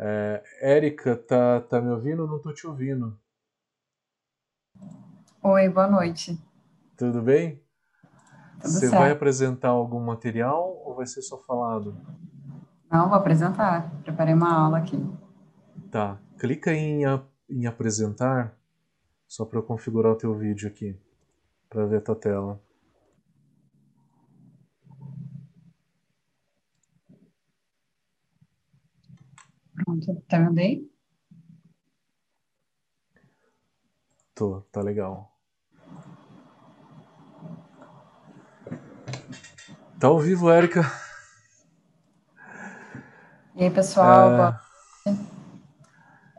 É, Érica, tá, tá me ouvindo? Não tô te ouvindo. Oi, boa noite. Tudo bem? Tudo Você vai certo. apresentar algum material ou vai ser só falado? Não, vou apresentar. Preparei uma aula aqui. Tá. Clica em, em apresentar, só para eu configurar o teu vídeo aqui, para ver a tua tela. Pronto, tá vendo aí? Tô, tá legal. Tá ao vivo, Érica. E aí, pessoal, boa...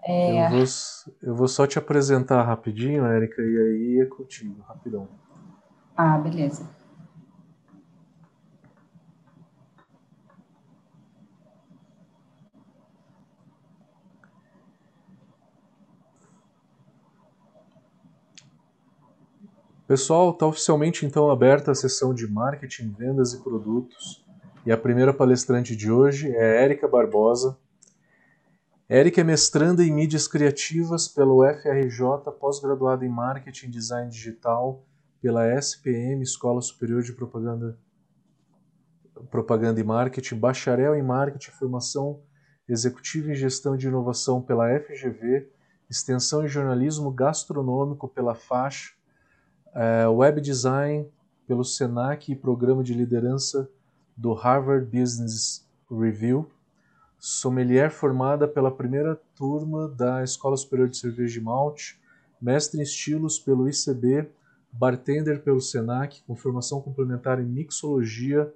Eu vou, eu vou só te apresentar rapidinho, Érica, e aí é contigo, rapidão. Ah, beleza. Pessoal, está oficialmente então aberta a sessão de marketing, vendas e produtos. E a primeira palestrante de hoje é Érica Barbosa. Érica é mestranda em mídias criativas pelo FRJ, pós-graduada em marketing e design digital pela SPM, Escola Superior de Propaganda, Propaganda e Marketing, bacharel em marketing, formação executiva em gestão de inovação pela FGV, extensão em jornalismo gastronômico pela FACH, é, web design pelo Senac e programa de liderança do Harvard Business Review, sommelier formada pela primeira turma da Escola Superior de Cerveja e Malte, mestre em estilos pelo ICB, bartender pelo Senac, com formação complementar em mixologia,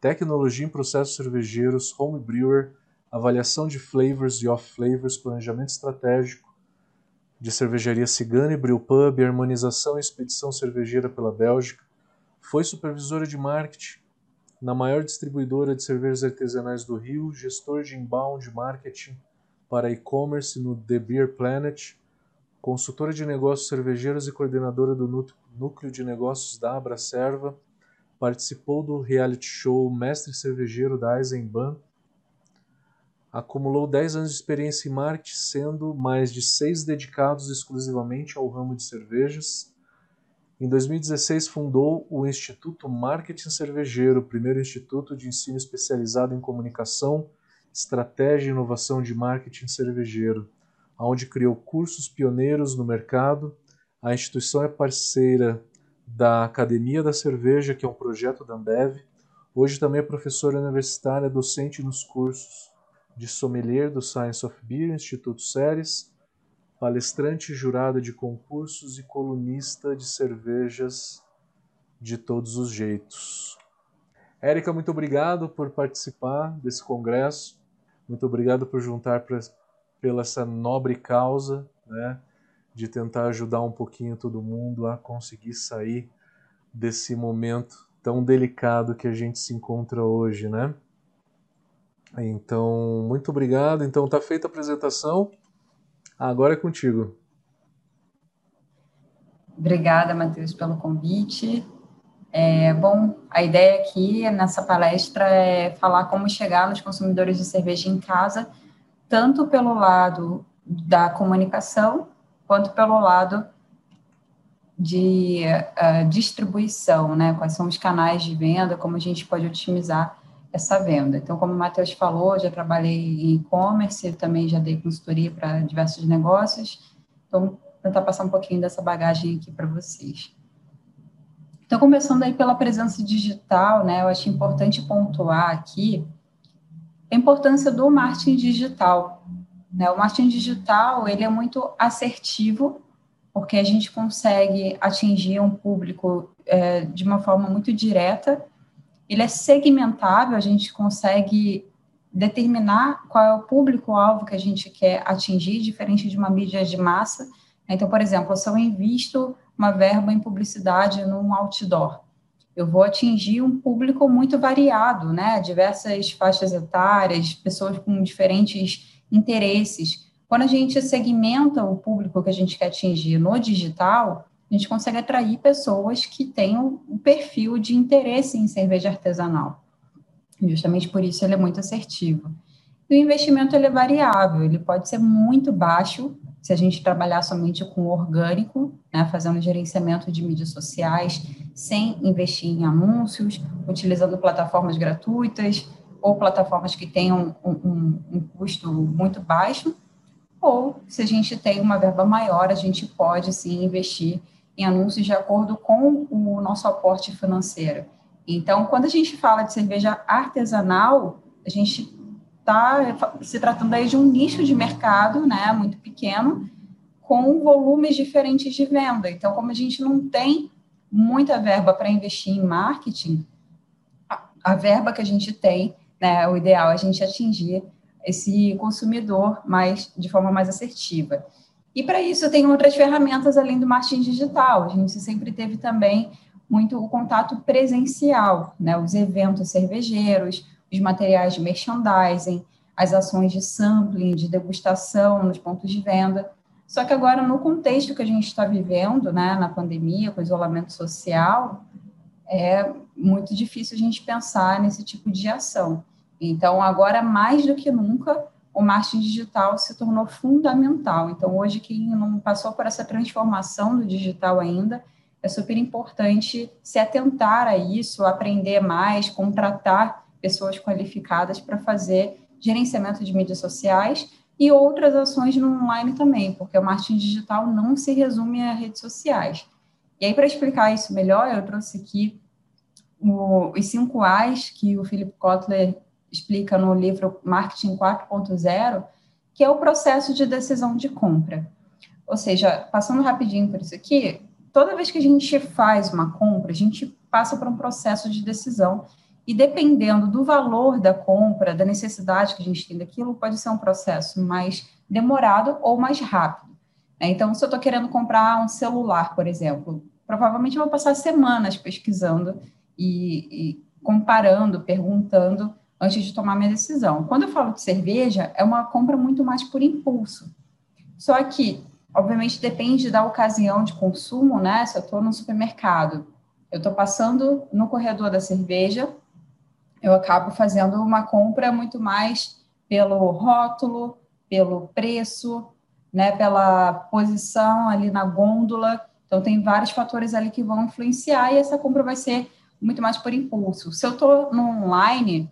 tecnologia em processos cervejeiros, home brewer, avaliação de flavors e off flavors, planejamento estratégico, de cervejaria Cigana e Brewpub, harmonização e expedição cervejeira pela Bélgica. Foi supervisora de marketing na maior distribuidora de cervejas artesanais do Rio, gestor de inbound marketing para e-commerce no The Beer Planet, consultora de negócios cervejeiros e coordenadora do nú- núcleo de negócios da Abracerva, participou do reality show Mestre Cervejeiro da Eisenbahn, Acumulou 10 anos de experiência em marketing, sendo mais de seis dedicados exclusivamente ao ramo de cervejas. Em 2016, fundou o Instituto Marketing Cervejeiro, o primeiro instituto de ensino especializado em comunicação, estratégia e inovação de marketing cervejeiro, onde criou cursos pioneiros no mercado. A instituição é parceira da Academia da Cerveja, que é um projeto da Ambev. Hoje também é professora universitária, docente nos cursos de sommelier do Science of Beer, Instituto Ceres, palestrante jurada de concursos e colunista de cervejas de todos os jeitos. Érica, muito obrigado por participar desse congresso. Muito obrigado por juntar pra, pela essa nobre causa, né, de tentar ajudar um pouquinho todo mundo a conseguir sair desse momento tão delicado que a gente se encontra hoje, né? Então, muito obrigado. Então, tá feita a apresentação. Agora é contigo. Obrigada, Matheus, pelo convite. É, bom, a ideia aqui nessa palestra é falar como chegar nos consumidores de cerveja em casa, tanto pelo lado da comunicação, quanto pelo lado de uh, distribuição, né? Quais são os canais de venda, como a gente pode otimizar essa venda. Então, como o Matheus falou, já trabalhei em e-commerce, também já dei consultoria para diversos negócios. Então, tentar passar um pouquinho dessa bagagem aqui para vocês. Então, começando aí pela presença digital, né, eu acho importante pontuar aqui a importância do marketing digital. Né? O marketing digital, ele é muito assertivo, porque a gente consegue atingir um público é, de uma forma muito direta, ele é segmentável, a gente consegue determinar qual é o público-alvo que a gente quer atingir, diferente de uma mídia de massa. Então, por exemplo, se eu invisto uma verba em publicidade num outdoor, eu vou atingir um público muito variado, né? Diversas faixas etárias, pessoas com diferentes interesses. Quando a gente segmenta o público que a gente quer atingir no digital, a gente consegue atrair pessoas que tenham um perfil de interesse em cerveja artesanal. Justamente por isso ele é muito assertivo. E o investimento ele é variável, ele pode ser muito baixo, se a gente trabalhar somente com orgânico, né, fazendo gerenciamento de mídias sociais, sem investir em anúncios, utilizando plataformas gratuitas ou plataformas que tenham um, um, um custo muito baixo, ou se a gente tem uma verba maior, a gente pode sim investir em anúncios de acordo com o nosso aporte financeiro. Então, quando a gente fala de cerveja artesanal, a gente está se tratando aí de um nicho de mercado, né, muito pequeno, com volumes diferentes de venda. Então, como a gente não tem muita verba para investir em marketing, a, verba que a gente tem, né, o ideal é a gente atingir esse consumidor mais de forma mais assertiva. E para isso tem outras ferramentas além do marketing digital. A gente sempre teve também muito o contato presencial, né, os eventos cervejeiros, os materiais de merchandising, as ações de sampling, de degustação nos pontos de venda. Só que agora, no contexto que a gente está vivendo, né, na pandemia, com isolamento social, é muito difícil a gente pensar nesse tipo de ação. Então, agora, mais do que nunca, o marketing digital se tornou fundamental. Então, hoje, quem não passou por essa transformação do digital ainda, é super importante se atentar a isso, aprender mais, contratar pessoas qualificadas para fazer gerenciamento de mídias sociais e outras ações no online também, porque o marketing digital não se resume a redes sociais. E aí, para explicar isso melhor, eu trouxe aqui o, os cinco A's que o Philip Kotler explica no livro Marketing 4.0, que é o processo de decisão de compra. Ou seja, passando rapidinho por isso aqui, toda vez que a gente faz uma compra, a gente passa por um processo de decisão e dependendo do valor da compra, da necessidade que a gente tem daquilo, pode ser um processo mais demorado ou mais rápido. Né? Então, se eu estou querendo comprar um celular, por exemplo, provavelmente eu vou passar semanas pesquisando e, e comparando, perguntando antes de tomar minha decisão. Quando eu falo de cerveja, é uma compra muito mais por impulso. Só que, obviamente, depende da ocasião de consumo, né? Se eu estou no supermercado, eu estou passando no corredor da cerveja, eu acabo fazendo uma compra muito mais pelo rótulo, pelo preço, né, pela posição ali na gôndola. Então, tem vários fatores ali que vão influenciar e essa compra vai ser muito mais por impulso. Se eu estou no online,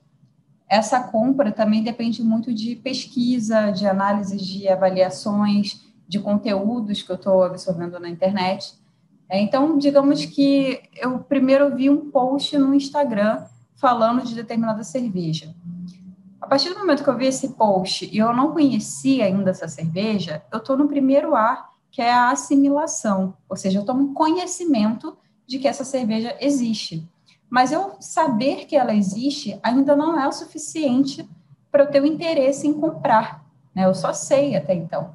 essa compra também depende muito de pesquisa, de análise de avaliações, de conteúdos que eu estou absorvendo na internet. Então, digamos que eu primeiro vi um post no Instagram falando de determinada cerveja. A partir do momento que eu vi esse post e eu não conhecia ainda essa cerveja, eu estou no primeiro ar, que é a assimilação, ou seja, eu tomo conhecimento de que essa cerveja existe. Mas eu saber que ela existe ainda não é o suficiente para eu ter o interesse em comprar. Né? Eu só sei até então.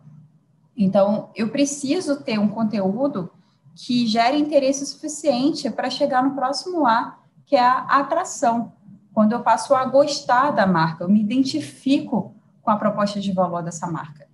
Então, eu preciso ter um conteúdo que gere interesse suficiente para chegar no próximo ar que é a atração. Quando eu passo a gostar da marca, eu me identifico com a proposta de valor dessa marca.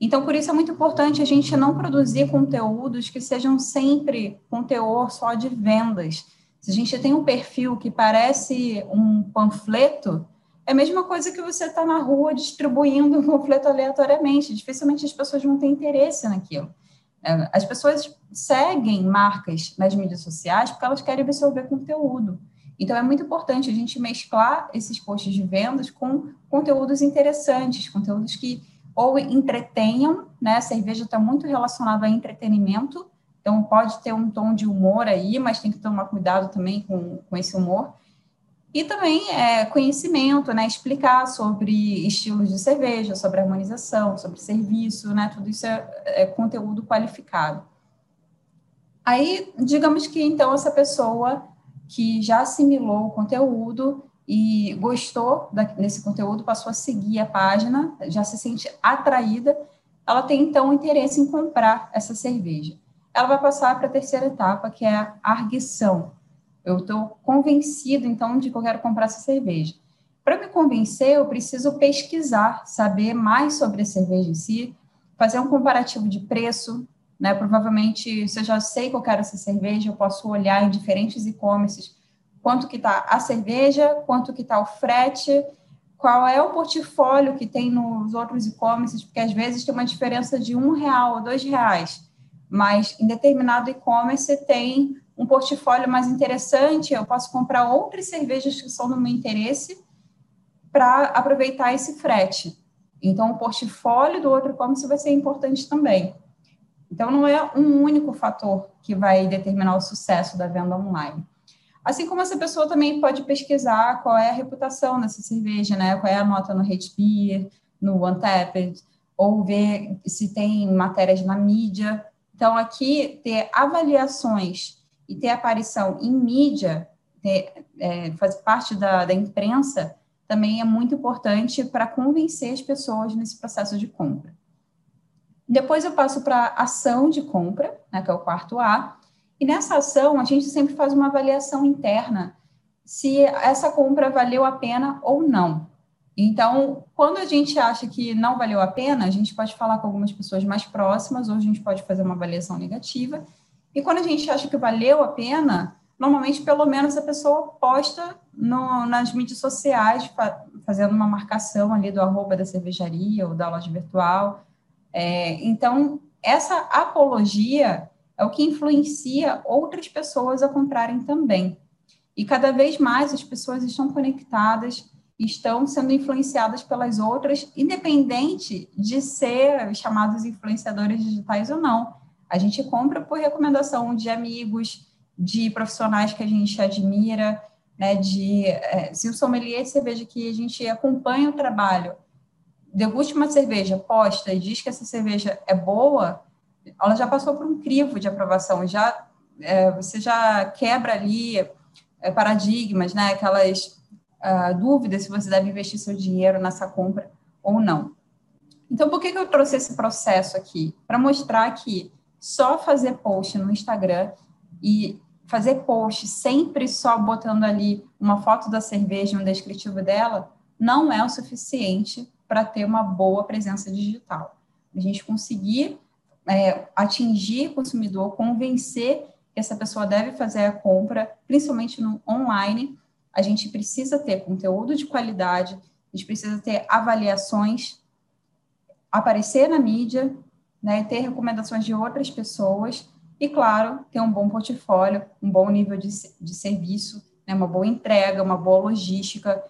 Então, por isso é muito importante a gente não produzir conteúdos que sejam sempre com teor só de vendas. Se a gente tem um perfil que parece um panfleto, é a mesma coisa que você está na rua distribuindo um panfleto aleatoriamente. Dificilmente as pessoas vão ter interesse naquilo. É, as pessoas seguem marcas nas mídias sociais porque elas querem absorver conteúdo. Então, é muito importante a gente mesclar esses posts de vendas com conteúdos interessantes, conteúdos que ou entretenham, né? A cerveja está muito relacionada a entretenimento, então pode ter um tom de humor aí, mas tem que tomar cuidado também com, com esse humor. E também é, conhecimento, né? Explicar sobre estilos de cerveja, sobre harmonização, sobre serviço, né? Tudo isso é, é conteúdo qualificado. Aí, digamos que então essa pessoa que já assimilou o conteúdo e gostou desse conteúdo, passou a seguir a página, já se sente atraída, ela tem então interesse em comprar essa cerveja. Ela vai passar para a terceira etapa, que é a arguição. Eu estou convencido então de que eu quero comprar essa cerveja. Para me convencer, eu preciso pesquisar, saber mais sobre a cerveja em si, fazer um comparativo de preço, né? Provavelmente, se eu já sei que eu quero essa cerveja, eu posso olhar em diferentes e-commerces quanto que está a cerveja, quanto que está o frete, qual é o portfólio que tem nos outros e-commerces, porque às vezes tem uma diferença de um real ou dois reais, mas em determinado e-commerce tem um portfólio mais interessante, eu posso comprar outras cervejas que são do meu interesse para aproveitar esse frete. Então, o portfólio do outro e-commerce vai ser importante também. Então, não é um único fator que vai determinar o sucesso da venda online. Assim como essa pessoa também pode pesquisar qual é a reputação dessa cerveja, né? Qual é a nota no Hate Beer, no Untapped, ou ver se tem matérias na mídia. Então, aqui, ter avaliações e ter aparição em mídia, ter, é, fazer parte da, da imprensa, também é muito importante para convencer as pessoas nesse processo de compra. Depois eu passo para ação de compra, né, que é o quarto A, e nessa ação a gente sempre faz uma avaliação interna se essa compra valeu a pena ou não. Então, quando a gente acha que não valeu a pena, a gente pode falar com algumas pessoas mais próximas, ou a gente pode fazer uma avaliação negativa. E quando a gente acha que valeu a pena, normalmente, pelo menos, a pessoa posta no, nas mídias sociais, fa fazendo uma marcação ali do arroba da cervejaria ou da loja virtual. É, então, essa apologia é o que influencia outras pessoas a comprarem também. E cada vez mais as pessoas estão conectadas, estão sendo influenciadas pelas outras, independente de ser chamados influenciadores digitais ou não. A gente compra por recomendação de amigos, de profissionais que a gente admira, né, de é, se o sommelier de cerveja que a gente acompanha o trabalho deguste uma cerveja, posta e diz que essa cerveja é boa, ela já passou por um crivo de aprovação, já é, você já quebra ali é, paradigmas, né, aquelas dúvidas se você deve investir seu dinheiro nessa compra ou não. Então, por que, que eu trouxe esse processo aqui? Para mostrar que só fazer post no Instagram e fazer post sempre só botando ali uma foto da cerveja um descritivo dela não é o suficiente para ter uma boa presença digital. A gente conseguir é, atingir o consumidor, convencer que essa pessoa deve fazer a compra, principalmente no online, a gente precisa ter conteúdo de qualidade, a gente precisa ter avaliações, aparecer na mídia, né, ter recomendações de outras pessoas e, claro, ter um bom portfólio, um bom nível de, de serviço, né, uma boa entrega, uma boa logística.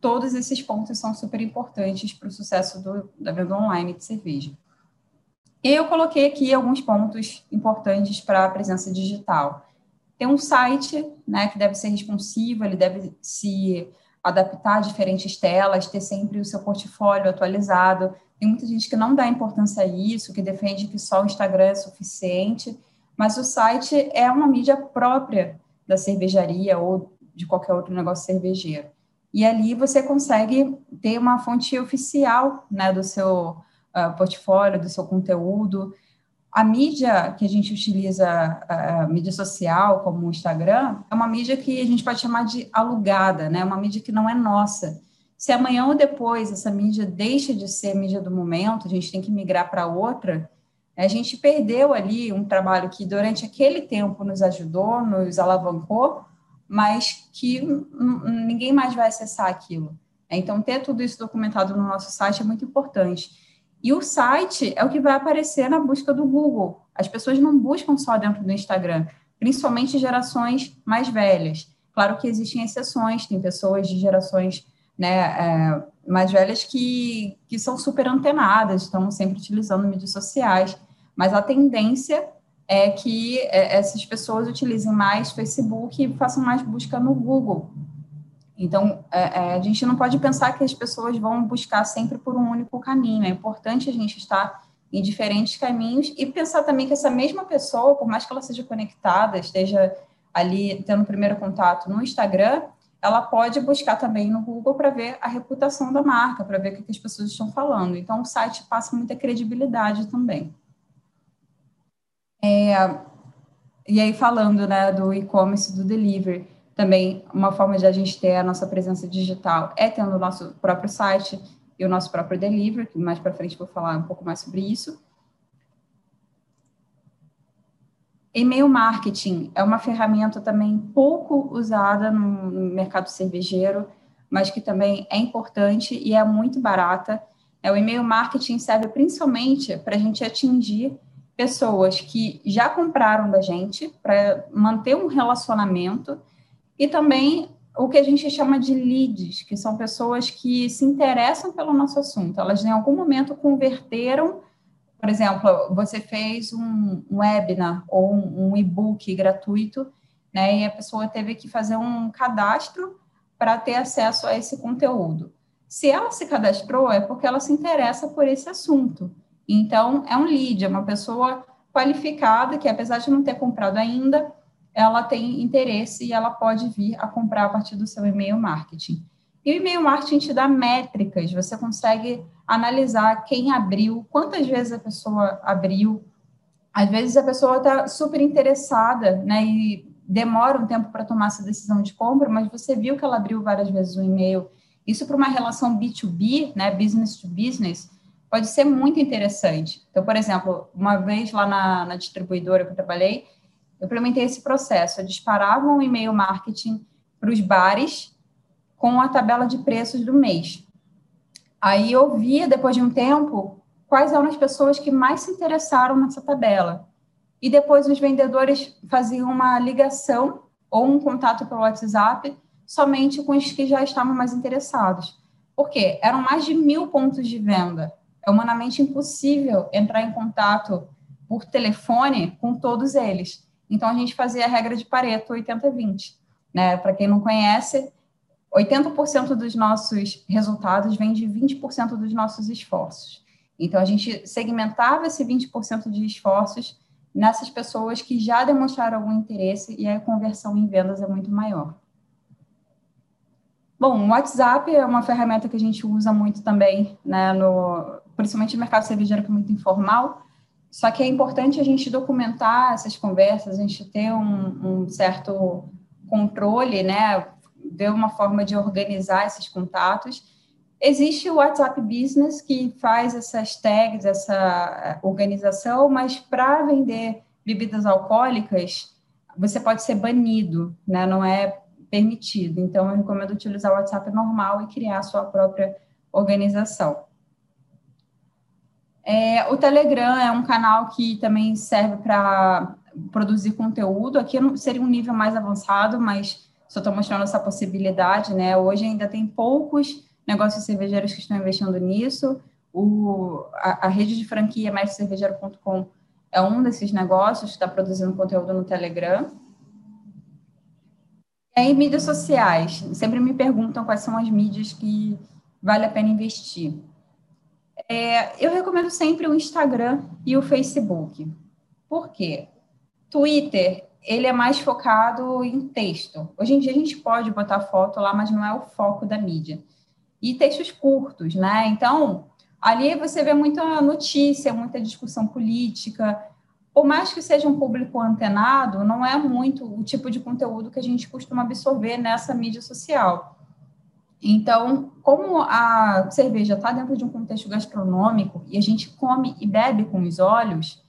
Todos esses pontos são super importantes para o sucesso do, da venda online de cerveja. Eu coloquei aqui alguns pontos importantes para a presença digital. Tem um site né, que deve ser responsivo, ele deve se adaptar a diferentes telas, ter sempre o seu portfólio atualizado. Tem muita gente que não dá importância a isso, que defende que só o Instagram é suficiente mas o site é uma mídia própria da cervejaria ou de qualquer outro negócio cervejeiro. E ali você consegue ter uma fonte oficial né, do seu uh, portfólio, do seu conteúdo. A mídia que a gente utiliza, a mídia social, como o Instagram, é uma mídia que a gente pode chamar de alugada, né? uma mídia que não é nossa. Se amanhã ou depois essa mídia deixa de ser mídia do momento, a gente tem que migrar para outra, a gente perdeu ali um trabalho que durante aquele tempo nos ajudou, nos alavancou, mas que ninguém mais vai acessar aquilo. Então, ter tudo isso documentado no nosso site é muito importante. E o site é o que vai aparecer na busca do Google. As pessoas não buscam só dentro do Instagram, principalmente gerações mais velhas. Claro que existem exceções, tem pessoas de gerações né, é, mais velhas que, que são super antenadas, estão sempre utilizando mídias sociais, mas a tendência é que é, essas pessoas utilizem mais Facebook e façam mais busca no Google. Então, é, é, a gente não pode pensar que as pessoas vão buscar sempre por um único caminho. É importante a gente estar em diferentes caminhos e pensar também que essa mesma pessoa, por mais que ela seja conectada, esteja ali tendo primeiro contato no Instagram, ela pode buscar também no Google para ver a reputação da marca, para ver o que as pessoas estão falando. Então, o site passa muita credibilidade também. É, e aí, falando né, do e-commerce, do delivery, também uma forma de a gente ter a nossa presença digital é tendo o nosso próprio site e o nosso próprio delivery, que mais para frente vou falar um pouco mais sobre isso. E-mail marketing é uma ferramenta também pouco usada no mercado cervejeiro, mas que também é importante e é muito barata. É, o e-mail marketing serve principalmente para a gente atingir pessoas que já compraram da gente, para manter um relacionamento, e também o que a gente chama de leads, que são pessoas que se interessam pelo nosso assunto. Elas, em algum momento, converteram, por exemplo, você fez um, webinar ou um, e-book gratuito, né, e a pessoa teve que fazer um cadastro para ter acesso a esse conteúdo. Se ela se cadastrou, é porque ela se interessa por esse assunto. Então, é um lead, é uma pessoa qualificada que, apesar de não ter comprado ainda, ela tem interesse e ela pode vir a comprar a partir do seu e-mail marketing. E o e-mail marketing te dá métricas, você consegue analisar quem abriu, quantas vezes a pessoa abriu. Às vezes a pessoa está super interessada, né, e demora um tempo para tomar essa decisão de compra, mas você viu que ela abriu várias vezes o e-mail. Isso para uma relação B2B, né, business to business, pode ser muito interessante. Então, por exemplo, uma vez lá na, na distribuidora que eu trabalhei, eu implementei esse processo. Eu disparava um e-mail marketing para os bares com a tabela de preços do mês. Aí eu via, depois de um tempo, quais eram as pessoas que mais se interessaram nessa tabela. E depois os vendedores faziam uma ligação ou um contato pelo WhatsApp somente com os que já estavam mais interessados. Por quê? Eram mais de mil pontos de venda é humanamente impossível entrar em contato por telefone com todos eles. Então, a gente fazia a regra de Pareto 80-20. Né? Para quem não conhece, 80% dos nossos resultados vem de 20% dos nossos esforços. Então, a gente segmentava esse 20% de esforços nessas pessoas que já demonstraram algum interesse e a conversão em vendas é muito maior. Bom, o WhatsApp é uma ferramenta que a gente usa muito também, né, no, principalmente no mercado cervejeiro, que é muito informal. Só que é importante a gente documentar essas conversas, a gente ter um, um certo controle, né? Ver uma forma de organizar esses contatos. Existe o WhatsApp Business que faz essas tags, essa organização, mas para vender bebidas alcoólicas, você pode ser banido, né? Não é permitido. Então, eu recomendo utilizar o WhatsApp normal e criar a sua própria organização. É, o Telegram é um canal que também serve para produzir conteúdo. Aqui seria um nível mais avançado, mas só estou mostrando essa possibilidade, né? Hoje ainda tem poucos negócios cervejeiros que estão investindo nisso. O, a, a rede de franquia mestrecervejeiro.com é um desses negócios que está produzindo conteúdo no Telegram. E aí, mídias sociais. Sempre me perguntam quais são as mídias que vale a pena investir. É, eu recomendo sempre o Instagram e o Facebook. Por quê? Twitter, ele é mais focado em texto. Hoje em dia a gente pode botar foto lá, mas não é o foco da mídia. E textos curtos, né? Então, ali você vê muita notícia, muita discussão política. Por mais que seja um público antenado, não é muito o tipo de conteúdo que a gente costuma absorver nessa mídia social. Então, como a cerveja está dentro de um contexto gastronômico e a gente come e bebe com os olhos,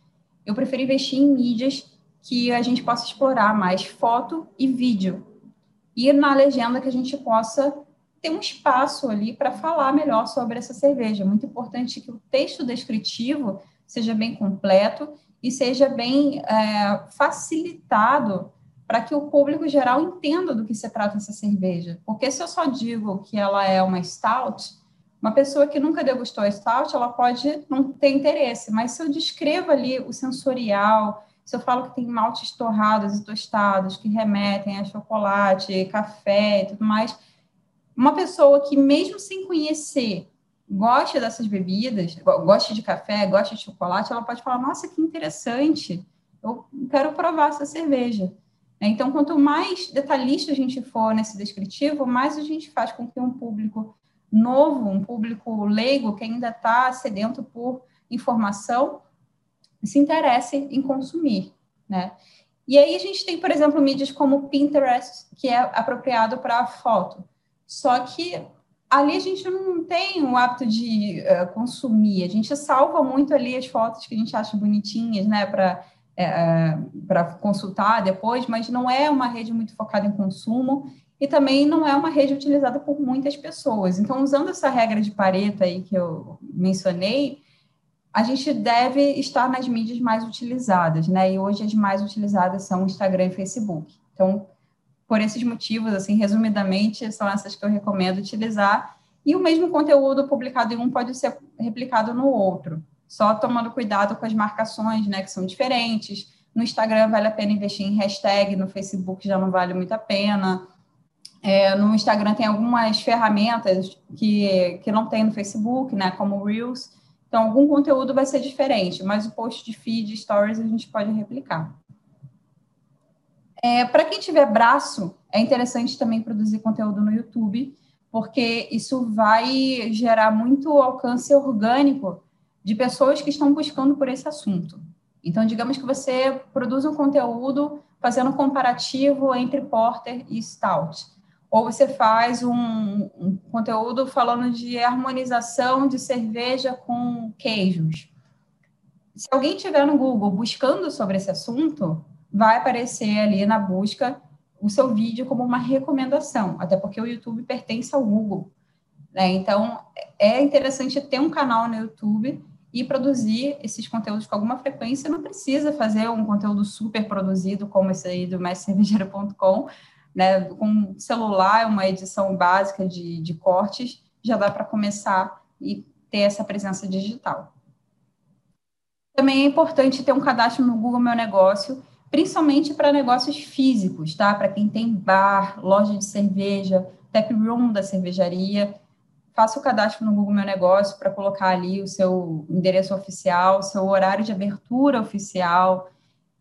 eu prefiro investir em mídias que a gente possa explorar mais foto e vídeo. E na legenda que a gente possa ter um espaço ali para falar melhor sobre essa cerveja. Muito importante que o texto descritivo seja bem completo e seja bem é, facilitado para que o público geral entenda do que se trata essa cerveja. Porque se eu só digo que ela é uma stout, uma pessoa que nunca degustou a stout, ela pode não ter interesse, mas se eu descrevo ali o sensorial, se eu falo que tem maltes torrados e tostados que remetem a chocolate, café e tudo mais, uma pessoa que mesmo sem conhecer gosta dessas bebidas, gosta de café, gosta de chocolate, ela pode falar: "Nossa, que interessante! Eu quero provar essa cerveja". Né? Então, quanto mais detalhista a gente for nesse descritivo, mais a gente faz com que um público novo, um público leigo, que ainda está sedento por informação, se interesse em consumir, né? E aí a gente tem, por exemplo, mídias como Pinterest, que é apropriado para foto. Só que ali a gente não tem o hábito de uh, consumir, a gente salva muito ali as fotos que a gente acha bonitinhas, né, para é, para consultar depois, mas não é uma rede muito focada em consumo e também não é uma rede utilizada por muitas pessoas. Então, usando essa regra de Pareto aí que eu mencionei, a gente deve estar nas mídias mais utilizadas, né? E hoje as mais utilizadas são Instagram e Facebook. Então, por esses motivos, assim, resumidamente, são essas que eu recomendo utilizar. E o mesmo conteúdo publicado em um pode ser replicado no outro, só tomando cuidado com as marcações, né, que são diferentes. No Instagram vale a pena investir em hashtag, no Facebook já não vale muito a pena. É, no Instagram tem algumas ferramentas que, que não tem no Facebook, né, como Reels. Então, algum conteúdo vai ser diferente, mas o post de feed, stories, a gente pode replicar. É, Para quem tiver braço, é interessante também produzir conteúdo no YouTube, porque isso vai gerar muito alcance orgânico de pessoas que estão buscando por esse assunto. Então, digamos que você produz um conteúdo fazendo um comparativo entre Porter e Stout ou você faz um, um, conteúdo falando de harmonização de cerveja com queijos. Se alguém estiver no Google buscando sobre esse assunto, vai aparecer ali na busca o seu vídeo como uma recomendação, até porque o YouTube pertence ao Google. Né? Então, é interessante ter um canal no YouTube e produzir esses conteúdos com alguma frequência. Não precisa fazer um conteúdo super produzido como esse aí do mescervejeiro.com, né? Com celular, uma edição básica de, de cortes, já dá para começar e ter essa presença digital. Também é importante ter um cadastro no Google Meu Negócio, principalmente para negócios físicos, tá? Para quem tem bar, loja de cerveja, tap room da cervejaria, faça o cadastro no Google Meu Negócio para colocar ali o seu endereço oficial, seu horário de abertura oficial,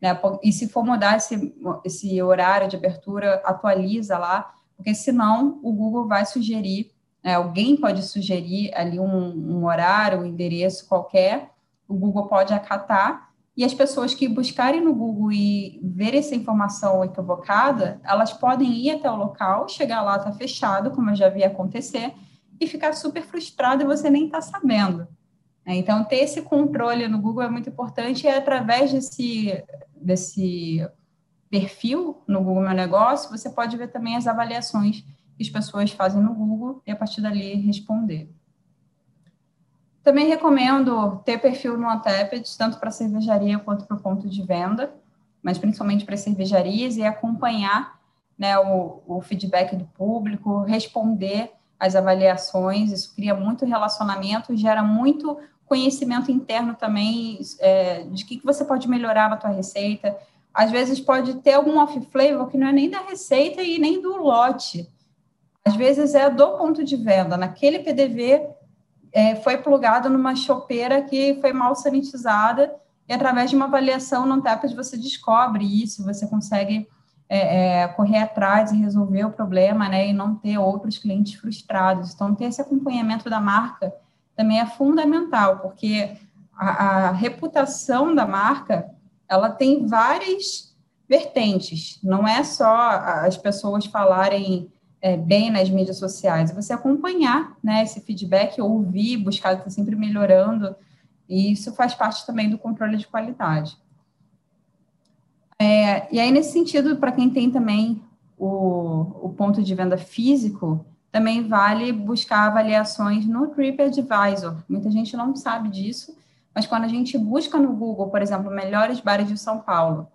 né? E se for mudar esse, esse horário de abertura, atualiza lá, porque senão o Google vai sugerir, né? alguém pode sugerir ali um, um horário, um endereço qualquer, o Google pode acatar, e as pessoas que buscarem no Google e ver essa informação equivocada, elas podem ir até o local, chegar lá, está fechado, como eu já vi acontecer, e ficar super frustrado e você nem está sabendo. Né? Então, ter esse controle no Google é muito importante e é através desse, desse perfil no Google Meu Negócio, você pode ver também as avaliações que as pessoas fazem no Google e a partir dali responder. Também recomendo ter perfil no Untapped, tanto para cervejaria quanto para o ponto de venda, mas principalmente para cervejarias e acompanhar né, o, o feedback do público, responder as avaliações, isso cria muito relacionamento, gera muito conhecimento interno também é, de que, que você pode melhorar na tua receita. Às vezes pode ter algum off-flavor que não é nem da receita e nem do lote. Às vezes é do ponto de venda. Naquele PDV é, foi plugado numa chopeira que foi mal sanitizada e através de uma avaliação no TAPES você descobre isso, você consegue é, é, correr atrás e resolver o problema, né, e não ter outros clientes frustrados. Então, ter esse acompanhamento da marca também é fundamental, porque a, a reputação da marca ela tem várias vertentes, não é só as pessoas falarem é, bem nas mídias sociais, você acompanhar né, esse feedback, ouvir, buscar estar sempre melhorando, e isso faz parte também do controle de qualidade. É, e aí, nesse sentido, para quem tem também o, o ponto de venda físico, também vale buscar avaliações no TripAdvisor. Muita gente não sabe disso, mas quando a gente busca no Google, por exemplo, melhores bares de São Paulo,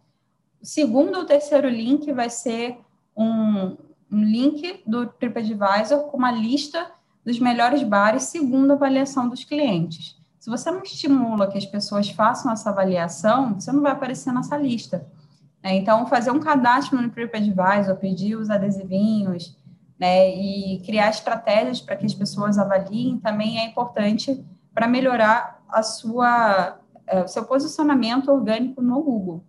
o segundo ou terceiro link vai ser um, um link do TripAdvisor com uma lista dos melhores bares segundo a avaliação dos clientes. Se você não estimula que as pessoas façam essa avaliação, você não vai aparecer nessa lista. É, então, fazer um cadastro no TripAdvisor, pedir os adesivinhos, né, e criar estratégias para que as pessoas avaliem também é importante para melhorar a sua, é, o seu posicionamento orgânico no Google.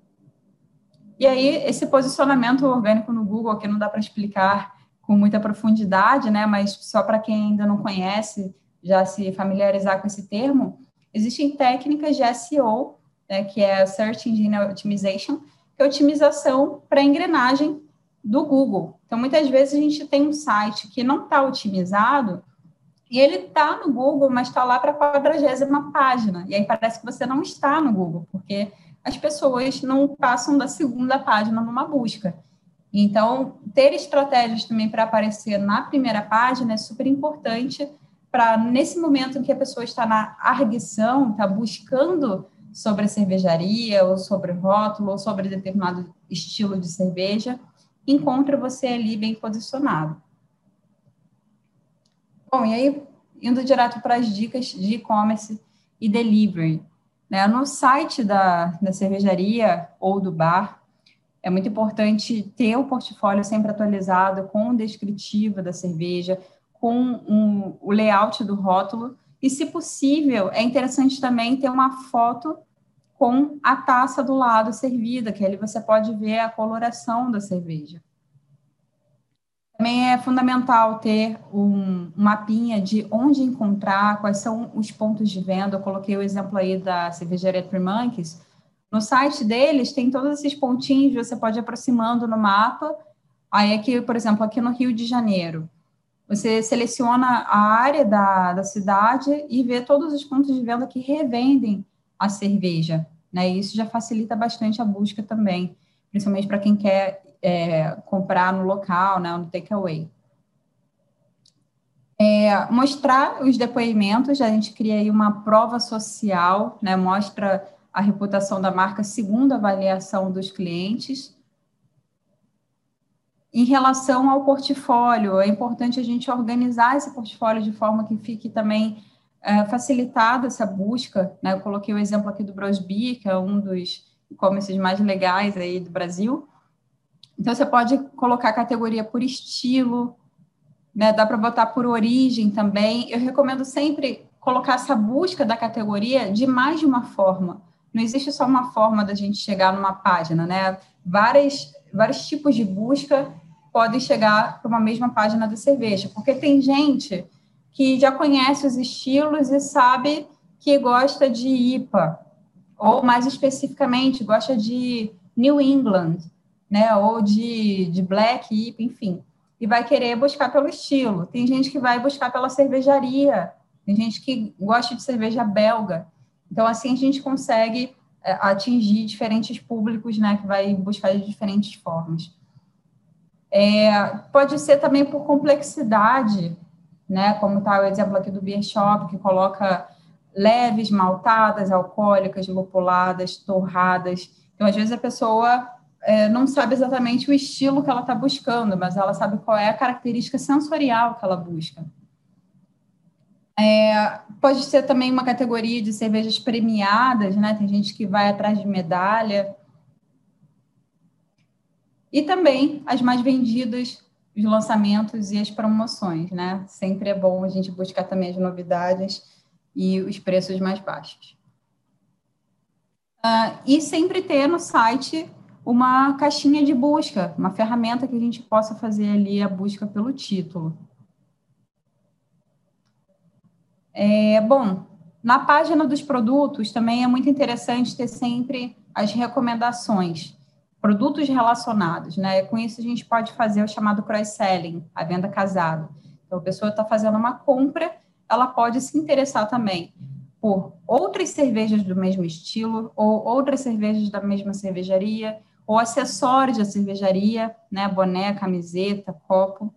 E aí, esse posicionamento orgânico no Google, que não dá para explicar com muita profundidade, né, mas só para quem ainda não conhece, já se familiarizar com esse termo, existem técnicas de SEO, né, que é Search Engine Optimization, que é otimização para engrenagem do Google. Então, muitas vezes a gente tem um site que não está otimizado e ele está no Google, mas está lá para a quadragésima página. E aí parece que você não está no Google, porque as pessoas não passam da segunda página numa busca. Então, ter estratégias também para aparecer na primeira página é super importante para, nesse momento em que a pessoa está na arguição, está buscando sobre a cervejaria, ou sobre rótulo, ou sobre determinado estilo de cerveja, encontra você ali bem posicionado. Bom, e aí, indo direto para as dicas de e-commerce e delivery. Né? No site da, da cervejaria ou do bar, é muito importante ter o portfólio sempre atualizado com o descritivo da cerveja, com um, o layout do rótulo, e, se possível, é interessante também ter uma foto com a taça do lado servida, que ali você pode ver a coloração da cerveja. Também é fundamental ter um, mapinha de onde encontrar, quais são os pontos de venda. Eu coloquei o exemplo aí da cervejaria Three Monkeys. No site deles tem todos esses pontinhos, você pode ir aproximando no mapa. Aí aqui, por exemplo, aqui no Rio de Janeiro, você seleciona a área da, da cidade e vê todos os pontos de venda que revendem a cerveja. Né? E isso já facilita bastante a busca também, principalmente para quem quer é, comprar no local, né, no takeaway. É, mostrar os depoimentos, a gente cria aí uma prova social, né, mostra a reputação da marca segundo a avaliação dos clientes. Em relação ao portfólio, é importante a gente organizar esse portfólio de forma que fique também é, facilitada essa busca. Né? Eu coloquei o exemplo aqui do Brosby, que é um dos e-commerces mais legais aí do Brasil. Então, você pode colocar categoria por estilo, né? dá para botar por origem também. Eu recomendo sempre colocar essa busca da categoria de mais de uma forma. Não existe só uma forma da gente chegar numa página, né? Várias, vários tipos de busca podem chegar para uma mesma página da cerveja, porque tem gente que já conhece os estilos e sabe que gosta de IPA, ou mais especificamente, gosta de New England né? Ou de, de black, IPA, enfim. E vai querer buscar pelo estilo. Tem gente que vai buscar pela cervejaria, tem gente que gosta de cerveja belga. Então, assim, a gente consegue é, atingir diferentes públicos, né? Que vai buscar de diferentes formas. É, pode ser também por complexidade, né? Como está o exemplo aqui do Beer Shop, que coloca leves, maltadas, alcoólicas, lupuladas, torradas. Então, às vezes, a pessoa é, não sabe exatamente o estilo que ela está buscando, mas ela sabe qual é a característica sensorial que ela busca. É, pode ser também uma categoria de cervejas premiadas, né? Tem gente que vai atrás de medalha. E também as mais vendidas, os lançamentos e as promoções, né? Sempre é bom a gente buscar também as novidades e os preços mais baixos. Uh, e sempre ter no site uma caixinha de busca, uma ferramenta que a gente possa fazer ali a busca pelo título. É, bom, na página dos produtos também é muito interessante ter sempre as recomendações, produtos relacionados, né? Com isso a gente pode fazer o chamado cross-selling, a venda casada. Então, a pessoa está fazendo uma compra, ela pode se interessar também por outras cervejas do mesmo estilo ou outras cervejas da mesma cervejaria ou acessórios da cervejaria, né, boné, camiseta, copo.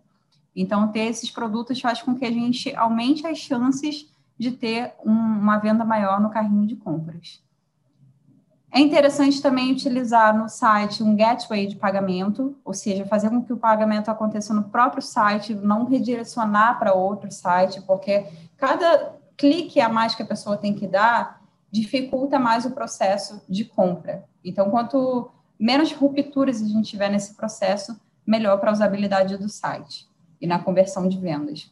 Então, ter esses produtos faz com que a gente aumente as chances de ter um, uma venda maior no carrinho de compras. É interessante também utilizar no site um gateway de pagamento, ou seja, fazer com que o pagamento aconteça no próprio site, não redirecionar para outro site, porque cada clique a mais que a pessoa tem que dar dificulta mais o processo de compra. Então, quanto menos rupturas a gente tiver nesse processo, melhor para a usabilidade do site e na conversão de vendas.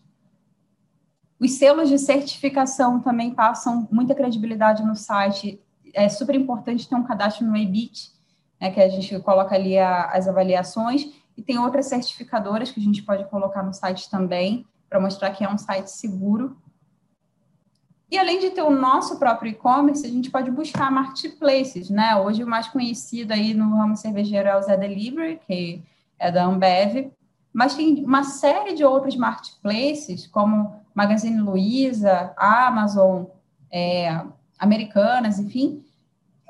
Os selos de certificação também passam muita credibilidade no site. É super importante ter um cadastro no EBIT, né, que a gente coloca ali a, as avaliações, e tem outras certificadoras que a gente pode colocar no site também, para mostrar que é um site seguro. E além de ter o nosso próprio e-commerce, a gente pode buscar marketplaces, né? Hoje o mais conhecido aí no ramo cervejeiro é o Zé Delivery, que é da Ambev, mas tem uma série de outros marketplaces, como Magazine Luiza, Amazon, é, Americanas, enfim,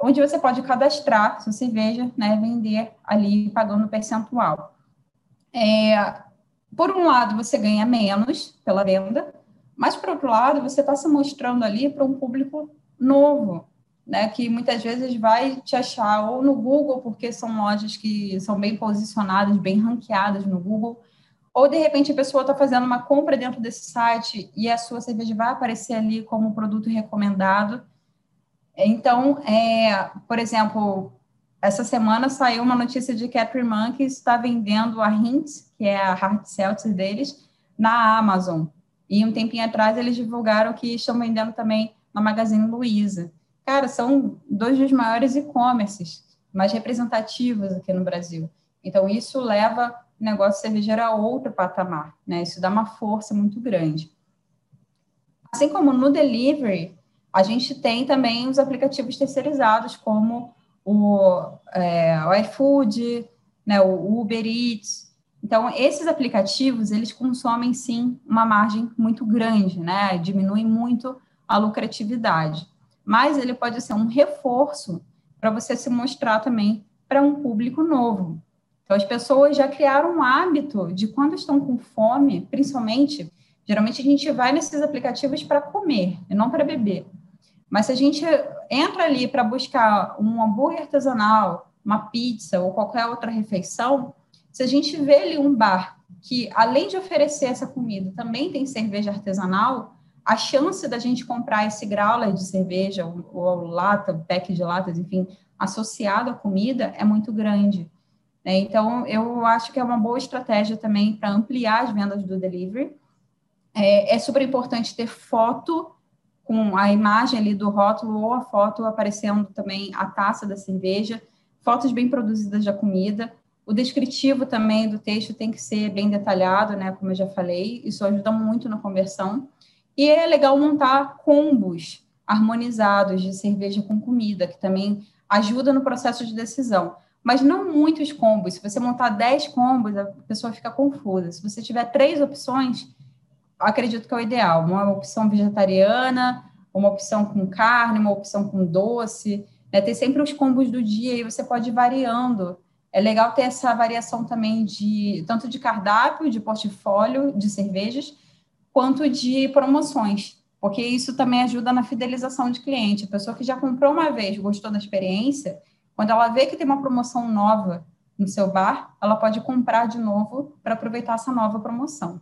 onde você pode cadastrar sua cerveja, né, vender ali pagando percentual. é, por um lado, você ganha menos pela venda, mas, por outro lado, você está se mostrando ali para um público novo, né, que muitas vezes vai te achar ou no Google, porque são lojas que são bem posicionadas, bem ranqueadas no Google, ou de repente a pessoa está fazendo uma compra dentro desse site e a sua cerveja vai aparecer ali como produto recomendado. Então, é, por exemplo, essa semana saiu uma notícia de que a Tremont está vendendo a Hint, que é a hard seltzer deles, na Amazon. E um tempinho atrás eles divulgaram que estão vendendo também na Magazine Luiza. Cara, são dois dos maiores e-commerces mais representativos aqui no Brasil. Então, isso leva o negócio cervejeiro a outro patamar, né? Isso dá uma força muito grande. Assim como no delivery, a gente tem também os aplicativos terceirizados, como o, é, o iFood, né, o Uber Eats. Então, esses aplicativos, eles consomem, sim, uma margem muito grande, né? Diminuem muito a lucratividade. Mas ele pode ser um reforço para você se mostrar também para um público novo. Então, as pessoas já criaram um hábito de quando estão com fome, principalmente, geralmente a gente vai nesses aplicativos para comer e não para beber. Mas se a gente entra ali para buscar um hambúrguer artesanal, uma pizza ou qualquer outra refeição, se a gente vê ali um bar que, além de oferecer essa comida, também tem cerveja artesanal, a chance da gente comprar esse growler de cerveja ou, ou lata, pack de latas, enfim, associado à comida é muito grande. Né? Então, eu acho que é uma boa estratégia também para ampliar as vendas do delivery. É, é super importante ter foto com a imagem ali do rótulo ou a foto aparecendo também a taça da cerveja, fotos bem produzidas da comida. O descritivo também do texto tem que ser bem detalhado, né? Como eu já falei, isso ajuda muito na conversão. E é legal montar combos harmonizados de cerveja com comida, que também ajuda no processo de decisão. Mas não muitos combos. Se você montar 10 combos, a pessoa fica confusa. Se você tiver três opções, acredito que é o ideal. Uma opção vegetariana, uma opção com carne, uma opção com doce. Né? Sempre os combos do dia e você pode ir variando. É legal ter essa variação também de tanto de cardápio, de portfólio de cervejas, quanto de promoções, porque isso também ajuda na fidelização de cliente. A pessoa que já comprou uma vez, gostou da experiência, quando ela vê que tem uma promoção nova no seu bar, ela pode comprar de novo para aproveitar essa nova promoção.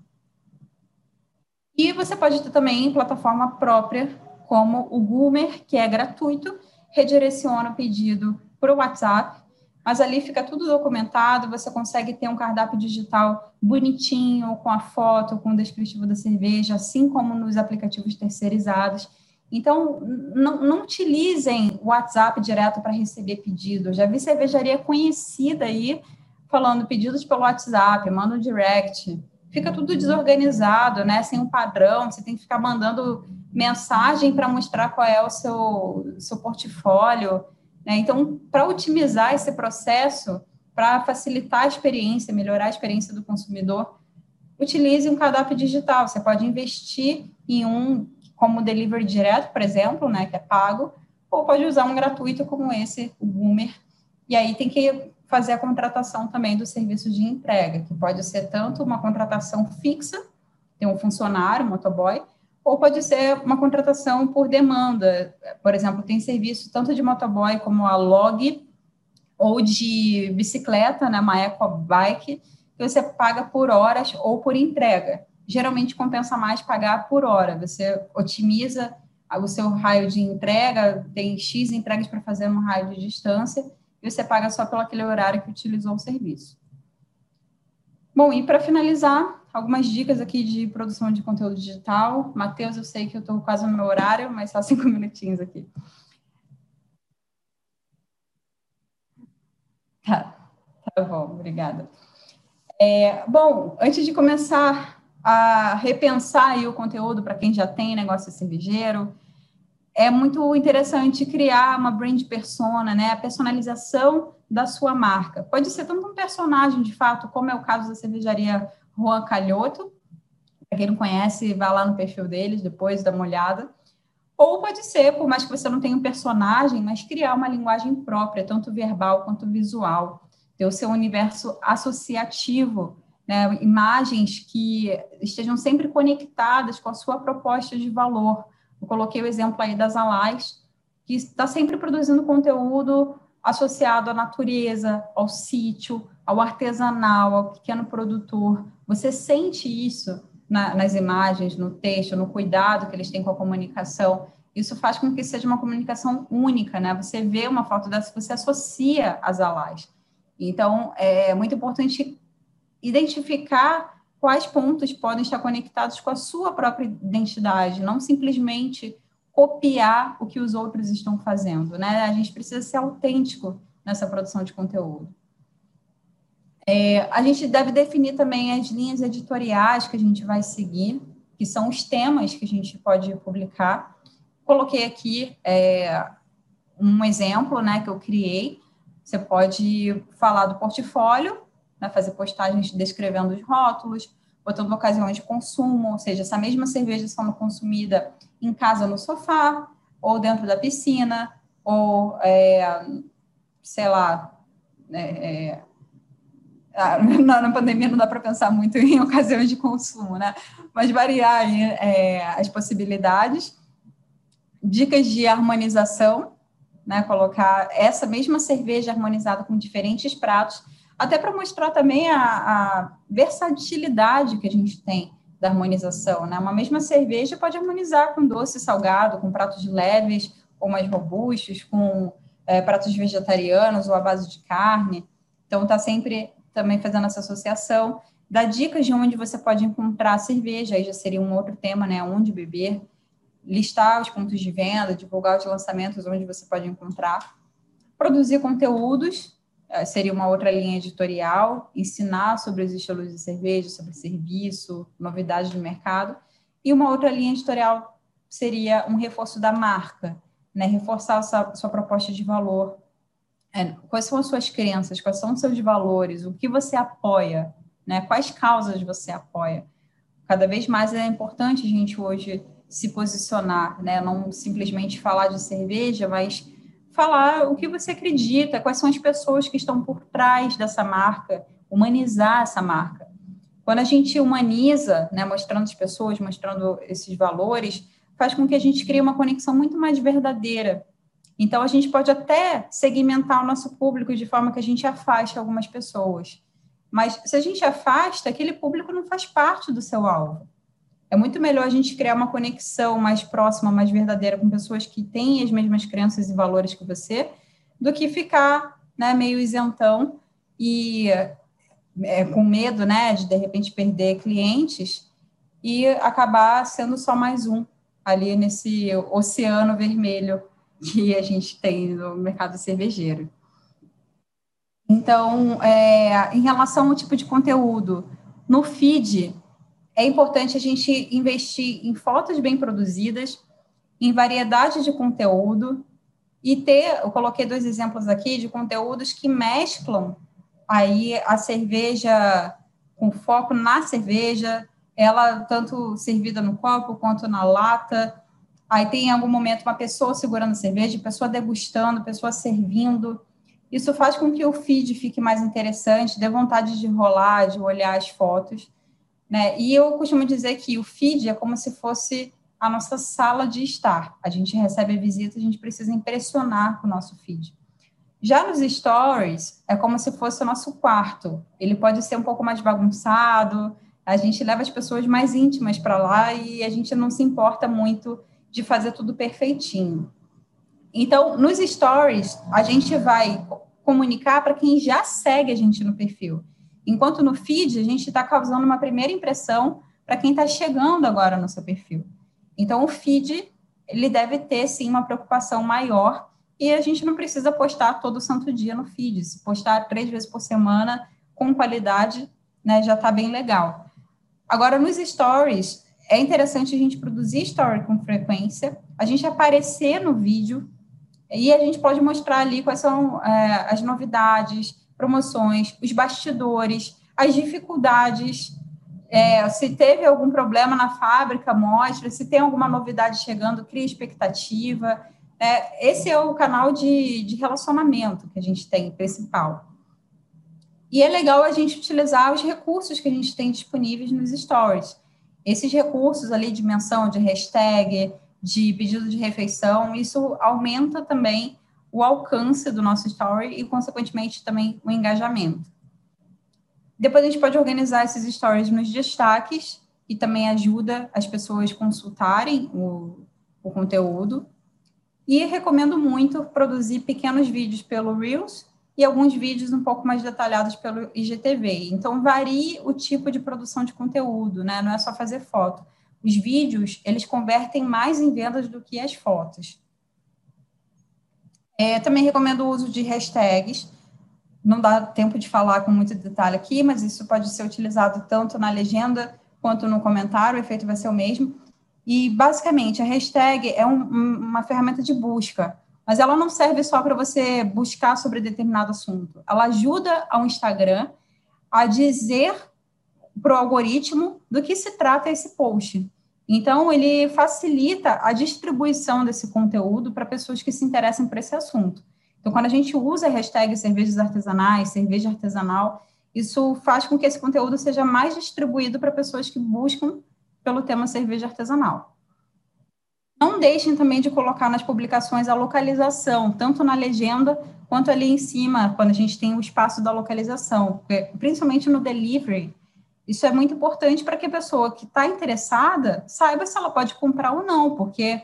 E você pode ter também plataforma própria, como o Goomer, que é gratuito, redireciona o pedido para o WhatsApp, mas ali fica tudo documentado, você consegue ter um cardápio digital bonitinho, com a foto, com o descritivo da cerveja, assim como nos aplicativos terceirizados. Então, não, não utilizem o WhatsApp direto para receber pedido. Já vi cervejaria conhecida aí falando pedidos pelo WhatsApp, manda um direct fica tudo desorganizado, né? Sem um padrão, você tem que ficar mandando mensagem para mostrar qual é o seu, seu portfólio. Né? Então, para otimizar esse processo, para facilitar a experiência, melhorar a experiência do consumidor, utilize um cardápio digital. Você pode investir em um como delivery direto, por exemplo, né, que é pago, ou pode usar um gratuito como esse, o Boomer. E aí tem que fazer a contratação também do serviço de entrega, que pode ser tanto uma contratação fixa, tem um funcionário, um motoboy, ou pode ser uma contratação por demanda. Por exemplo, tem serviço tanto de motoboy como a log, ou de bicicleta, né, uma ecobike, que você paga por horas ou por entrega. Geralmente compensa mais pagar por hora, você otimiza o seu raio de entrega, tem X entregas para fazer no raio de distância, e você paga só pelo aquele horário que utilizou o serviço. Bom, e para finalizar, algumas dicas aqui de produção de conteúdo digital. Matheus, eu sei que eu estou quase no meu horário, mas só cinco minutinhos aqui. Tá, tá bom, obrigada. É, bom, antes de começar a repensar o conteúdo para quem já tem negócio cervejeiro, é muito interessante criar uma brand persona, né? A personalização da sua marca. Pode ser tanto um personagem, de fato, como é o caso da cervejaria Juan Calhoto. Para quem não conhece, vá lá no perfil deles depois, dá uma olhada. Ou pode ser, por mais que você não tenha um personagem, mas criar uma linguagem própria, tanto verbal quanto visual. Ter o seu universo associativo né, imagens que estejam sempre conectadas com a sua proposta de valor. Eu coloquei o exemplo aí das Alais, que está sempre produzindo conteúdo associado à natureza, ao sítio, ao artesanal, ao pequeno produtor. Você sente isso na, nas imagens, no texto, no cuidado que eles têm com a comunicação. Isso faz com que seja uma comunicação única, né? Você vê uma foto dessa, você associa as alais. Então, é muito importante identificar quais pontos podem estar conectados com a sua própria identidade, não simplesmente copiar o que os outros estão fazendo, né? A gente precisa ser autêntico nessa produção de conteúdo. É, a gente deve definir também as linhas editoriais que a gente vai seguir, que são os temas que a gente pode publicar. Coloquei aqui é, um exemplo né, que eu criei. Você pode falar do portfólio, né, fazer postagens descrevendo os rótulos, botando ocasiões de consumo, ou seja, essa mesma cerveja sendo consumida em casa no sofá, ou dentro da piscina, ou, é, sei lá, é, é ah, na, na, pandemia não dá para pensar muito em ocasiões de consumo, né? Mas variar é, as possibilidades. Dicas de harmonização, né? Colocar essa mesma cerveja harmonizada com diferentes pratos, até para mostrar também a, a, versatilidade que a gente tem da harmonização, né? Uma mesma cerveja pode harmonizar com doce salgado, com pratos leves ou mais robustos, com é, pratos vegetarianos ou à base de carne. Então, está sempre também fazendo essa associação, dá dicas de onde você pode encontrar cerveja, aí já seria um outro tema, né? Onde beber, listar os pontos de venda, divulgar os lançamentos onde você pode encontrar, produzir conteúdos, seria uma outra linha editorial, ensinar sobre os estilos de cerveja, sobre serviço, novidades do mercado, e uma outra linha editorial seria um reforço da marca, né? Reforçar sua, sua proposta de valor, é, quais são as suas crenças, quais são os seus valores, o que você apoia, né? Quais causas você apoia? Cada vez mais é importante a gente hoje se posicionar, né? Não simplesmente falar de cerveja, mas falar o que você acredita, quais são as pessoas que estão por trás dessa marca, humanizar essa marca. Quando a gente humaniza, né, mostrando as pessoas, mostrando esses valores, faz com que a gente crie uma conexão muito mais verdadeira então, a gente pode até segmentar o nosso público de forma que a gente afaste algumas pessoas. Mas se a gente afasta, aquele público não faz parte do seu alvo. É muito melhor a gente criar uma conexão mais próxima, mais verdadeira com pessoas que têm as mesmas crenças e valores que você, do que ficar né, meio isentão e é, com medo né, de, de repente, perder clientes e acabar sendo só mais um ali nesse oceano vermelho que a gente tem no mercado cervejeiro. Então, é, em relação ao tipo de conteúdo, no feed, é importante a gente investir em fotos bem produzidas, em variedade de conteúdo, e ter, eu coloquei dois exemplos aqui de conteúdos que mesclam aí a cerveja com foco na cerveja, ela tanto servida no copo quanto na lata, Aí tem em algum momento uma pessoa segurando cerveja, pessoa degustando, pessoa servindo. Isso faz com que o feed fique mais interessante, dê vontade de rolar, de olhar as fotos. Né? E eu costumo dizer que o feed é como se fosse a nossa sala de estar. A gente recebe a visita, a gente precisa impressionar com o nosso feed. Já nos stories, é como se fosse o nosso quarto. Ele pode ser um pouco mais bagunçado, a gente leva as pessoas mais íntimas para lá e a gente não se importa muito de fazer tudo perfeitinho. Então, nos stories, a gente vai comunicar para quem já segue a gente no perfil. Enquanto no feed, a gente está causando uma primeira impressão para quem está chegando agora no seu perfil. Então, o feed, ele deve ter, sim, uma preocupação maior e a gente não precisa postar todo santo dia no feed. Se postar três vezes por semana, com qualidade, né, já está bem legal. Agora, nos stories, é interessante a gente produzir story com frequência, a gente aparecer no vídeo e a gente pode mostrar ali quais são é, as novidades, promoções, os bastidores, as dificuldades. É, se teve algum problema na fábrica, mostra. Se tem alguma novidade chegando, cria expectativa. É, esse é o canal de, de relacionamento que a gente tem, principal. E é legal a gente utilizar os recursos que a gente tem disponíveis nos stories. Esses recursos ali de menção, de hashtag, de pedido de refeição, isso aumenta também o alcance do nosso story e, consequentemente, também o engajamento. Depois a gente pode organizar esses stories nos destaques e também ajuda as pessoas consultarem o, o conteúdo. E recomendo muito produzir pequenos vídeos pelo Reels e alguns vídeos um pouco mais detalhados pelo IGTV. Então, varie o tipo de produção de conteúdo, né? Não é só fazer foto. Os vídeos, eles convertem mais em vendas do que as fotos. É, também recomendo o uso de hashtags. Não dá tempo de falar com muito detalhe aqui, mas isso pode ser utilizado tanto na legenda quanto no comentário, o efeito vai ser o mesmo. E, basicamente, a hashtag é um, uma ferramenta de busca mas ela não serve só para você buscar sobre determinado assunto. Ela ajuda ao Instagram a dizer para o algoritmo do que se trata esse post. Então, ele facilita a distribuição desse conteúdo para pessoas que se interessam por esse assunto. Então, quando a gente usa a hashtag cervejas artesanais, cerveja artesanal, isso faz com que esse conteúdo seja mais distribuído para pessoas que buscam pelo tema cerveja artesanal. Não deixem também de colocar nas publicações a localização, tanto na legenda quanto ali em cima, quando a gente tem o espaço da localização, principalmente no delivery. Isso é muito importante para que a pessoa que está interessada saiba se ela pode comprar ou não, porque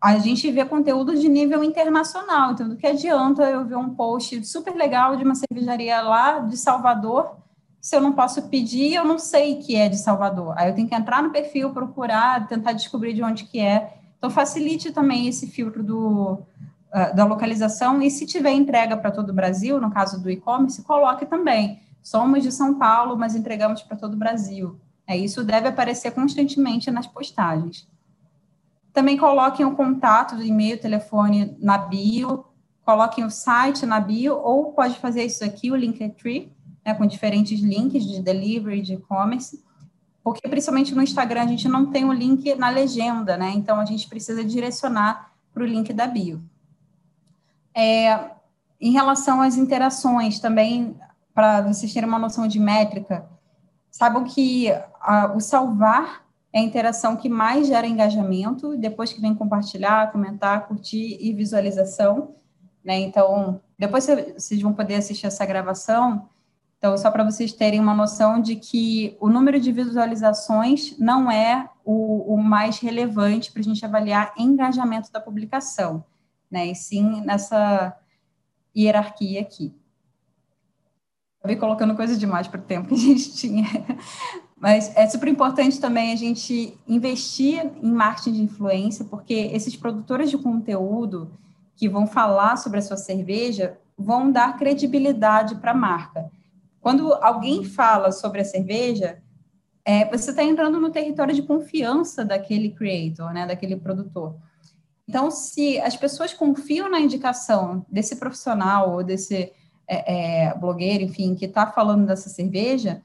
a gente vê conteúdo de nível internacional, então do que adianta eu ver um post super legal de uma cervejaria lá de Salvador, se eu não posso pedir, eu não sei que é de Salvador. Aí eu tenho que entrar no perfil, procurar, tentar descobrir de onde que é. Então, facilite também esse filtro do, uh, da localização e se tiver entrega para todo o Brasil, no caso do e-commerce, coloque também. Somos de São Paulo, mas entregamos para todo o Brasil. É, isso deve aparecer constantemente nas postagens. Também coloquem o contato do e-mail, telefone na bio, coloquem o site na bio, ou pode fazer isso aqui, o Linktree, né, com diferentes links de delivery, de e-commerce porque principalmente no Instagram a gente não tem o link na legenda, né? Então a gente precisa direcionar para o link da bio. É, em relação às interações, também, para vocês terem uma noção de métrica, saibam que a, o salvar é a interação que mais gera engajamento, depois que vem compartilhar, comentar, curtir e visualização. Né? Então, depois vocês vão poder assistir essa gravação então, só para vocês terem uma noção de que o número de visualizações não é o, o mais relevante para a gente avaliar engajamento da publicação, né? E sim nessa hierarquia aqui. Acabei colocando coisa demais para o tempo que a gente tinha. Mas é super importante também a gente investir em marketing de influência, porque esses produtores de conteúdo que vão falar sobre a sua cerveja vão dar credibilidade para a marca. Quando alguém fala sobre a cerveja, é, você está entrando no território de confiança daquele creator, né, daquele produtor. Então, se as pessoas confiam na indicação desse profissional ou desse é, é, blogueiro, enfim, que está falando dessa cerveja,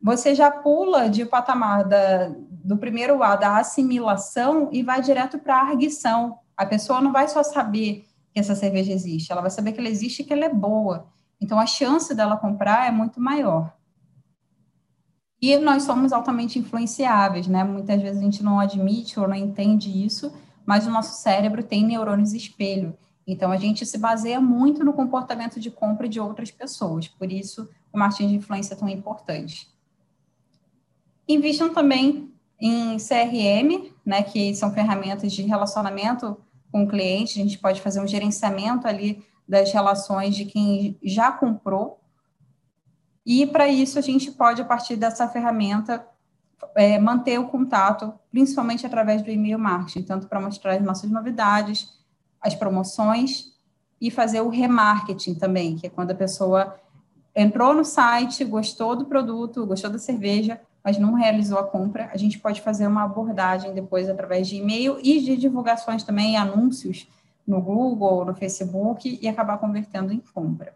você já pula de patamar da, do primeiro A, da assimilação, e vai direto para a arguição. A pessoa não vai só saber que essa cerveja existe, ela vai saber que ela existe e que ela é boa. Então, a chance dela comprar é muito maior. E nós somos altamente influenciáveis, né? Muitas vezes a gente não admite ou não entende isso, mas o nosso cérebro tem neurônios espelho. Então, a gente se baseia muito no comportamento de compra de outras pessoas. Por isso, o marketing de influência é tão importante. Invistam também em CRM, né, que são ferramentas de relacionamento com o cliente. A gente pode fazer um gerenciamento ali das relações de quem já comprou. E para isso a gente pode, a partir dessa ferramenta, é, manter o contato, principalmente através do e-mail marketing, tanto para mostrar as nossas novidades, as promoções e fazer o remarketing também, que é quando a pessoa entrou no site, gostou do produto, gostou da cerveja, mas não realizou a compra, a gente pode fazer uma abordagem depois através de e-mail e de divulgações também, anúncios no Google, no Facebook e acabar convertendo em compra.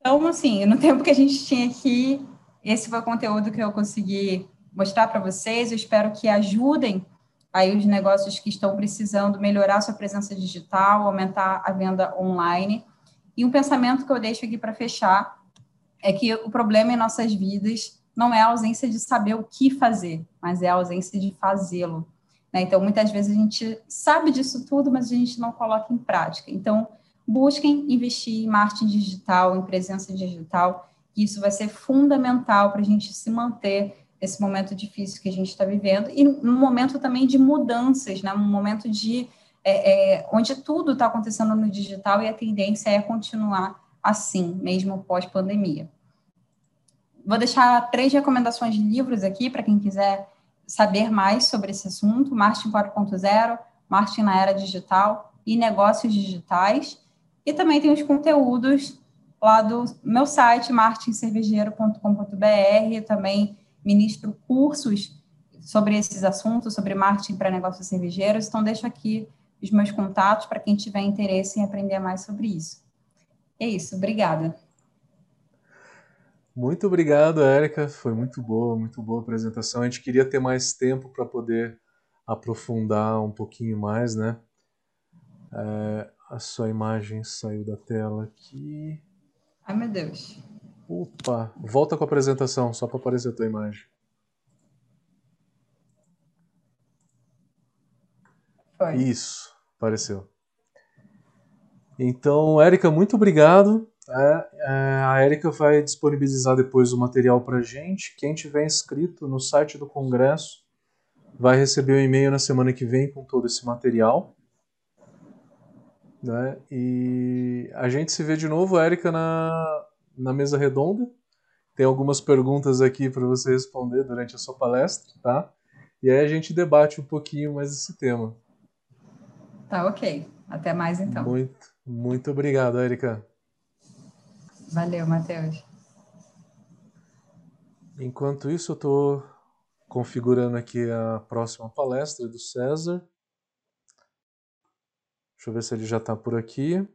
Então, assim, no tempo que a gente tinha aqui, esse foi o conteúdo que eu consegui mostrar para vocês. Eu espero que ajudem aí os negócios que estão precisando melhorar sua presença digital, aumentar a venda online. E um pensamento que eu deixo aqui para fechar é que o problema em nossas vidas não é a ausência de saber o que fazer, mas é a ausência de fazê-lo. Né? Então, muitas vezes a gente sabe disso tudo, mas a gente não coloca em prática. Então, busquem investir em marketing digital, em presença digital, que isso vai ser fundamental para a gente se manter nesse momento difícil que a gente está vivendo e num momento também de mudanças, né? um momento de é, é, onde tudo está acontecendo no digital e a tendência é continuar assim, mesmo pós-pandemia. Vou deixar três recomendações de livros aqui para quem quiser saber mais sobre esse assunto: Marketing 4.0, Marketing na Era Digital e Negócios Digitais. E também tem os conteúdos lá do meu site, marketingcervejeiro.com.br. Também ministro cursos sobre esses assuntos, sobre marketing para negócios cervejeiros. Então, deixo aqui os meus contatos para quem tiver interesse em aprender mais sobre isso. É isso, obrigada. Muito obrigado, Érica. Foi muito boa, muito boa a apresentação. A gente queria ter mais tempo para poder aprofundar um pouquinho mais, né? É, a sua imagem saiu da tela aqui. Ai, meu Deus. Opa, volta com a apresentação, só para aparecer a tua imagem. Foi. Isso, apareceu. Então, Érica, muito obrigado. É, é, a Érica vai disponibilizar depois o material para gente. Quem tiver inscrito no site do Congresso vai receber um e-mail na semana que vem com todo esse material. Né? E a gente se vê de novo, Érica, na, na mesa redonda. Tem algumas perguntas aqui para você responder durante a sua palestra, tá? E aí a gente debate um pouquinho mais esse tema. Tá ok. Até mais então. Muito, muito obrigado, Erika. Valeu, Matheus. Enquanto isso, eu estou configurando aqui a próxima palestra do César. Deixa eu ver se ele já está por aqui.